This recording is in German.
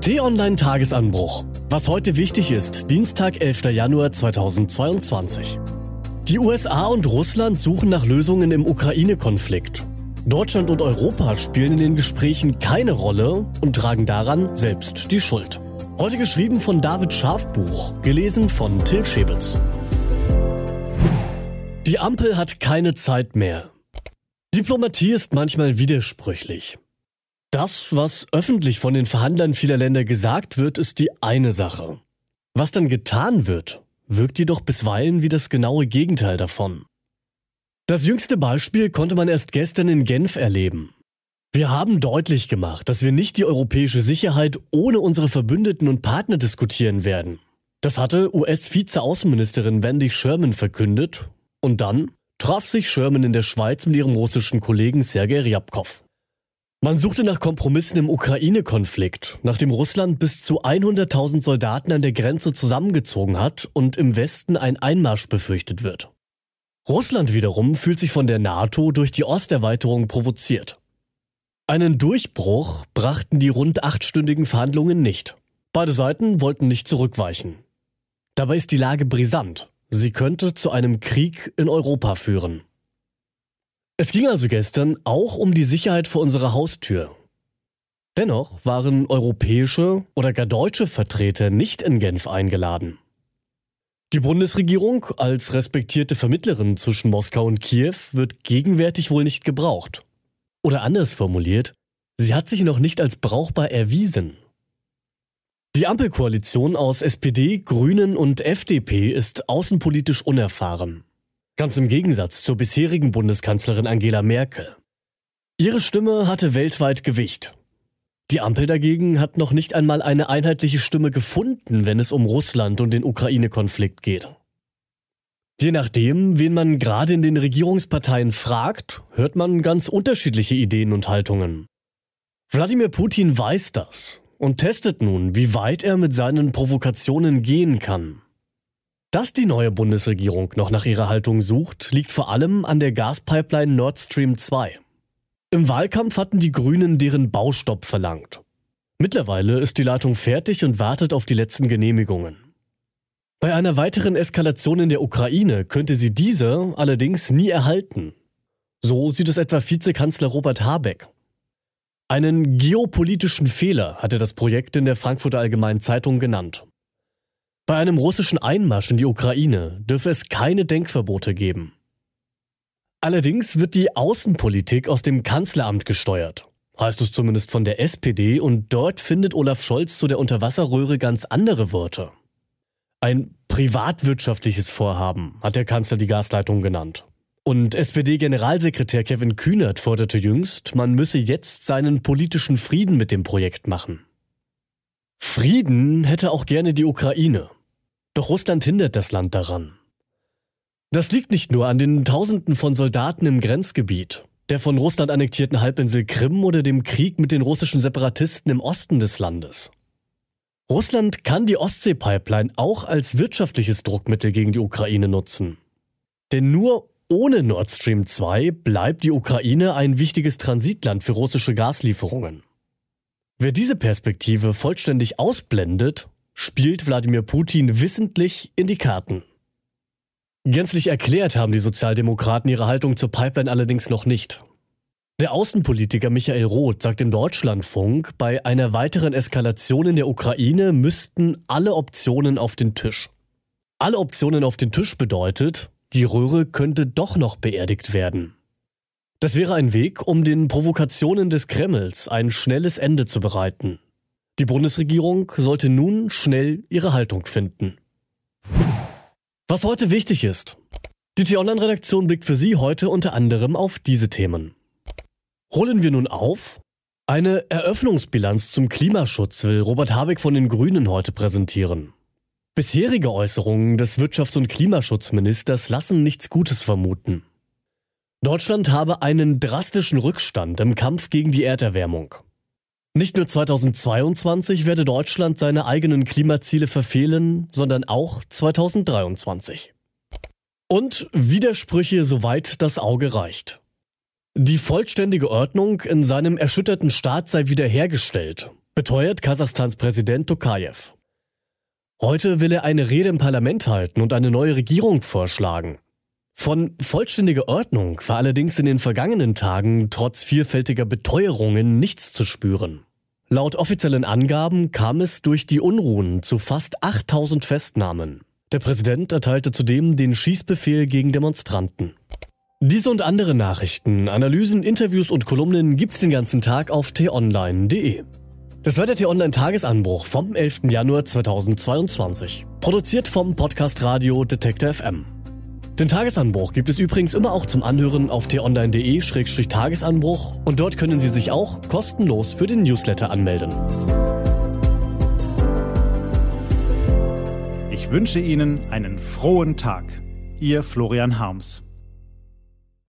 T-Online Tagesanbruch. Was heute wichtig ist, Dienstag, 11. Januar 2022. Die USA und Russland suchen nach Lösungen im Ukraine-Konflikt. Deutschland und Europa spielen in den Gesprächen keine Rolle und tragen daran selbst die Schuld. Heute geschrieben von David Schafbuch, gelesen von Till Schäbitz. Die Ampel hat keine Zeit mehr. Diplomatie ist manchmal widersprüchlich. Das, was öffentlich von den Verhandlern vieler Länder gesagt wird, ist die eine Sache. Was dann getan wird, wirkt jedoch bisweilen wie das genaue Gegenteil davon. Das jüngste Beispiel konnte man erst gestern in Genf erleben. Wir haben deutlich gemacht, dass wir nicht die europäische Sicherheit ohne unsere Verbündeten und Partner diskutieren werden. Das hatte US-Vize-Außenministerin Wendy Sherman verkündet und dann traf sich Sherman in der Schweiz mit ihrem russischen Kollegen Sergei Ryabkov. Man suchte nach Kompromissen im Ukraine-Konflikt, nachdem Russland bis zu 100.000 Soldaten an der Grenze zusammengezogen hat und im Westen ein Einmarsch befürchtet wird. Russland wiederum fühlt sich von der NATO durch die Osterweiterung provoziert. Einen Durchbruch brachten die rund achtstündigen Verhandlungen nicht. Beide Seiten wollten nicht zurückweichen. Dabei ist die Lage brisant. Sie könnte zu einem Krieg in Europa führen. Es ging also gestern auch um die Sicherheit vor unserer Haustür. Dennoch waren europäische oder gar deutsche Vertreter nicht in Genf eingeladen. Die Bundesregierung als respektierte Vermittlerin zwischen Moskau und Kiew wird gegenwärtig wohl nicht gebraucht. Oder anders formuliert, sie hat sich noch nicht als brauchbar erwiesen. Die Ampelkoalition aus SPD, Grünen und FDP ist außenpolitisch unerfahren. Ganz im Gegensatz zur bisherigen Bundeskanzlerin Angela Merkel. Ihre Stimme hatte weltweit Gewicht. Die Ampel dagegen hat noch nicht einmal eine einheitliche Stimme gefunden, wenn es um Russland und den Ukraine-Konflikt geht. Je nachdem, wen man gerade in den Regierungsparteien fragt, hört man ganz unterschiedliche Ideen und Haltungen. Wladimir Putin weiß das und testet nun, wie weit er mit seinen Provokationen gehen kann. Dass die neue Bundesregierung noch nach ihrer Haltung sucht, liegt vor allem an der Gaspipeline Nord Stream 2. Im Wahlkampf hatten die Grünen deren Baustopp verlangt. Mittlerweile ist die Leitung fertig und wartet auf die letzten Genehmigungen. Bei einer weiteren Eskalation in der Ukraine könnte sie diese allerdings nie erhalten. So sieht es etwa Vizekanzler Robert Habeck. Einen geopolitischen Fehler hatte das Projekt in der Frankfurter Allgemeinen Zeitung genannt. Bei einem russischen Einmarsch in die Ukraine dürfe es keine Denkverbote geben. Allerdings wird die Außenpolitik aus dem Kanzleramt gesteuert. Heißt es zumindest von der SPD und dort findet Olaf Scholz zu der Unterwasserröhre ganz andere Worte. Ein privatwirtschaftliches Vorhaben hat der Kanzler die Gasleitung genannt. Und SPD-Generalsekretär Kevin Kühnert forderte jüngst, man müsse jetzt seinen politischen Frieden mit dem Projekt machen. Frieden hätte auch gerne die Ukraine. Doch Russland hindert das Land daran. Das liegt nicht nur an den Tausenden von Soldaten im Grenzgebiet, der von Russland annektierten Halbinsel Krim oder dem Krieg mit den russischen Separatisten im Osten des Landes. Russland kann die Ostsee-Pipeline auch als wirtschaftliches Druckmittel gegen die Ukraine nutzen. Denn nur ohne Nord Stream 2 bleibt die Ukraine ein wichtiges Transitland für russische Gaslieferungen. Wer diese Perspektive vollständig ausblendet, spielt Wladimir Putin wissentlich in die Karten. Gänzlich erklärt haben die Sozialdemokraten ihre Haltung zur Pipeline allerdings noch nicht. Der Außenpolitiker Michael Roth sagt im Deutschlandfunk, bei einer weiteren Eskalation in der Ukraine müssten alle Optionen auf den Tisch. Alle Optionen auf den Tisch bedeutet, die Röhre könnte doch noch beerdigt werden. Das wäre ein Weg, um den Provokationen des Kremls ein schnelles Ende zu bereiten. Die Bundesregierung sollte nun schnell ihre Haltung finden. Was heute wichtig ist. Die T-Online-Redaktion blickt für Sie heute unter anderem auf diese Themen. Holen wir nun auf. Eine Eröffnungsbilanz zum Klimaschutz will Robert Habeck von den Grünen heute präsentieren. Bisherige Äußerungen des Wirtschafts- und Klimaschutzministers lassen nichts Gutes vermuten. Deutschland habe einen drastischen Rückstand im Kampf gegen die Erderwärmung. Nicht nur 2022 werde Deutschland seine eigenen Klimaziele verfehlen, sondern auch 2023. Und Widersprüche soweit das Auge reicht. Die vollständige Ordnung in seinem erschütterten Staat sei wiederhergestellt. Beteuert Kasachstans Präsident Tokayev. Heute will er eine Rede im Parlament halten und eine neue Regierung vorschlagen. Von vollständiger Ordnung war allerdings in den vergangenen Tagen trotz vielfältiger Beteuerungen nichts zu spüren. Laut offiziellen Angaben kam es durch die Unruhen zu fast 8000 Festnahmen. Der Präsident erteilte zudem den Schießbefehl gegen Demonstranten. Diese und andere Nachrichten, Analysen, Interviews und Kolumnen gibt's den ganzen Tag auf t-online.de. Das war der T-Online-Tagesanbruch vom 11. Januar 2022. Produziert vom Podcast Radio Detektor FM. Den Tagesanbruch gibt es übrigens immer auch zum Anhören auf t-online.de-tagesanbruch und dort können Sie sich auch kostenlos für den Newsletter anmelden. Ich wünsche Ihnen einen frohen Tag. Ihr Florian Harms.